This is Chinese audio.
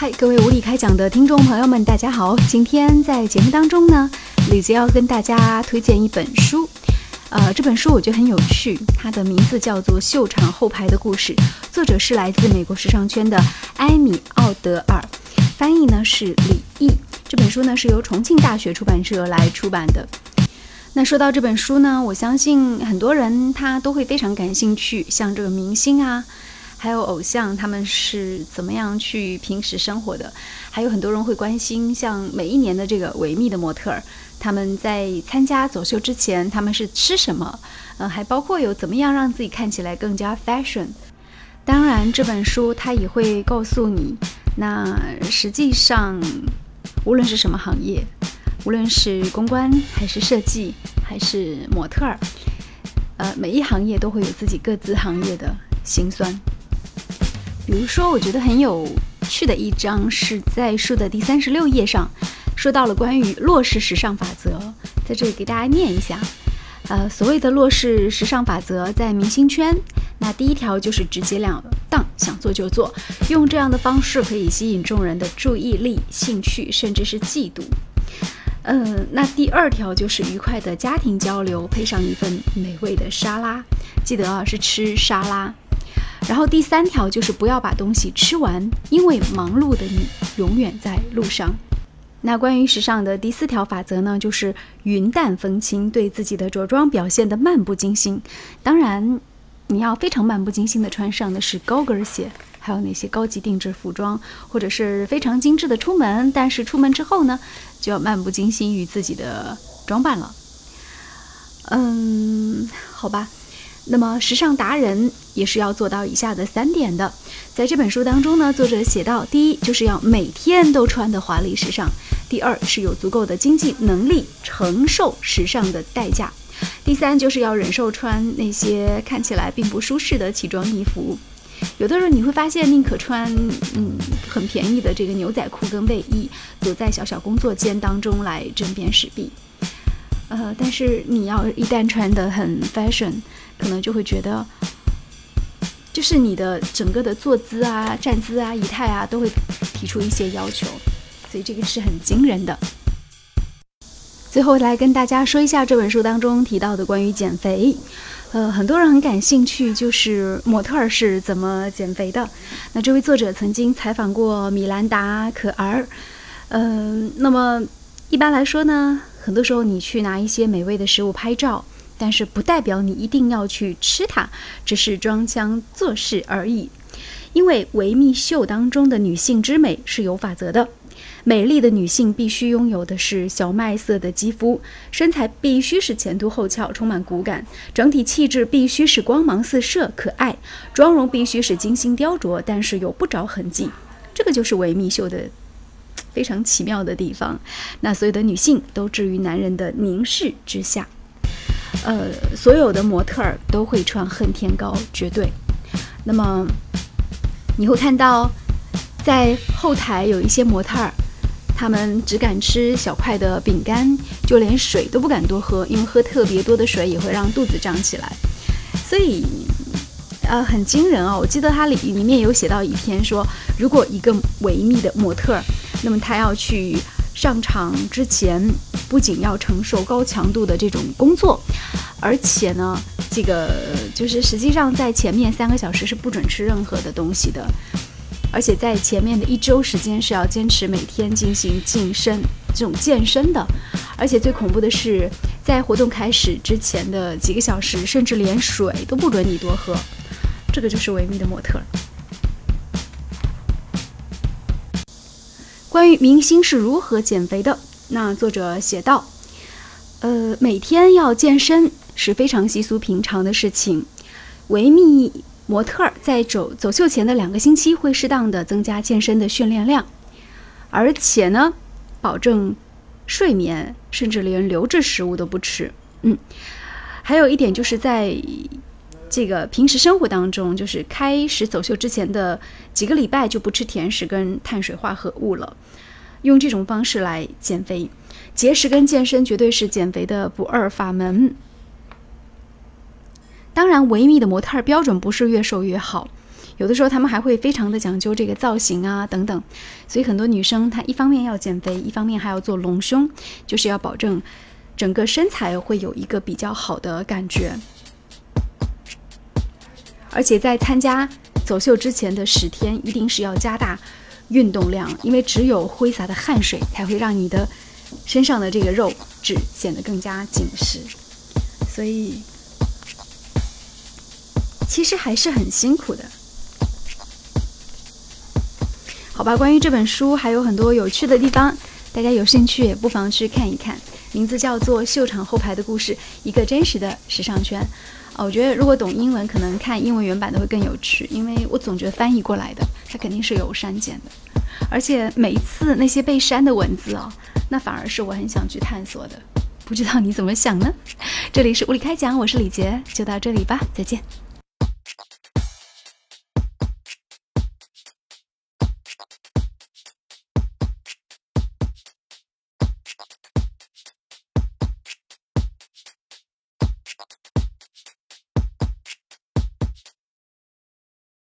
嗨，各位无理开讲的听众朋友们，大家好！今天在节目当中呢，李杰要跟大家推荐一本书。呃，这本书我觉得很有趣，它的名字叫做《秀场后排的故事》，作者是来自美国时尚圈的埃米·奥德尔，翻译呢是李毅。这本书呢是由重庆大学出版社来出版的。那说到这本书呢，我相信很多人他都会非常感兴趣，像这个明星啊。还有偶像，他们是怎么样去平时生活的？还有很多人会关心，像每一年的这个维密的模特儿，他们在参加走秀之前，他们是吃什么？嗯，还包括有怎么样让自己看起来更加 fashion。当然，这本书它也会告诉你，那实际上无论是什么行业，无论是公关还是设计还是模特儿，呃，每一行业都会有自己各自行业的辛酸。比如说，我觉得很有趣的一章是在书的第三十六页上，说到了关于洛氏时尚法则，在这里给大家念一下。呃，所谓的洛氏时尚法则，在明星圈，那第一条就是直截了当，想做就做，用这样的方式可以吸引众人的注意力、兴趣，甚至是嫉妒。嗯，那第二条就是愉快的家庭交流，配上一份美味的沙拉，记得啊，是吃沙拉。然后第三条就是不要把东西吃完，因为忙碌的你永远在路上。那关于时尚的第四条法则呢，就是云淡风轻，对自己的着装表现的漫不经心。当然，你要非常漫不经心的穿上的是高跟鞋，还有那些高级定制服装，或者是非常精致的出门。但是出门之后呢，就要漫不经心于自己的装扮了。嗯，好吧。那么，时尚达人也是要做到以下的三点的。在这本书当中呢，作者写到：第一，就是要每天都穿的华丽时尚；第二，是有足够的经济能力承受时尚的代价；第三，就是要忍受穿那些看起来并不舒适的奇装异服。有的人你会发现，宁可穿嗯很便宜的这个牛仔裤跟卫衣，躲在小小工作间当中来争辩时弊。呃，但是你要一旦穿得很 fashion，可能就会觉得，就是你的整个的坐姿啊、站姿啊、仪态啊，都会提出一些要求，所以这个是很惊人的。最后来跟大家说一下这本书当中提到的关于减肥，呃，很多人很感兴趣，就是模特儿是怎么减肥的。那这位作者曾经采访过米兰达·可儿，嗯，那么一般来说呢？很多时候，你去拿一些美味的食物拍照，但是不代表你一定要去吃它，只是装腔作势而已。因为维密秀当中的女性之美是有法则的，美丽的女性必须拥有的是小麦色的肌肤，身材必须是前凸后翘，充满骨感，整体气质必须是光芒四射、可爱，妆容必须是精心雕琢，但是又不着痕迹。这个就是维密秀的。非常奇妙的地方，那所有的女性都置于男人的凝视之下，呃，所有的模特儿都会穿恨天高，绝对。那么你会看到，在后台有一些模特儿，他们只敢吃小块的饼干，就连水都不敢多喝，因为喝特别多的水也会让肚子胀起来。所以，呃，很惊人哦。我记得它里里面有写到一篇说，如果一个维密的模特儿。那么他要去上场之前，不仅要承受高强度的这种工作，而且呢，这个就是实际上在前面三个小时是不准吃任何的东西的，而且在前面的一周时间是要坚持每天进行健身这种健身的，而且最恐怖的是，在活动开始之前的几个小时，甚至连水都不准你多喝，这个就是维密的模特。关于明星是如何减肥的，那作者写道：，呃，每天要健身是非常稀疏平常的事情。维密模特在走走秀前的两个星期会适当的增加健身的训练量，而且呢，保证睡眠，甚至连流质食物都不吃。嗯，还有一点就是在这个平时生活当中，就是开始走秀之前的几个礼拜就不吃甜食跟碳水化合物了。用这种方式来减肥，节食跟健身绝对是减肥的不二法门。当然，维密的模特标准不是越瘦越好，有的时候他们还会非常的讲究这个造型啊等等，所以很多女生她一方面要减肥，一方面还要做隆胸，就是要保证整个身材会有一个比较好的感觉。而且在参加走秀之前的十天，一定是要加大运动量，因为只有挥洒的汗水才会让你的身上的这个肉质显得更加紧实。所以，其实还是很辛苦的。好吧，关于这本书还有很多有趣的地方，大家有兴趣也不妨去看一看。名字叫做《秀场后排的故事》，一个真实的时尚圈。哦，我觉得如果懂英文，可能看英文原版的会更有趣，因为我总觉得翻译过来的它肯定是有删减的，而且每一次那些被删的文字哦，那反而是我很想去探索的。不知道你怎么想呢？这里是物理开讲，我是李杰，就到这里吧，再见。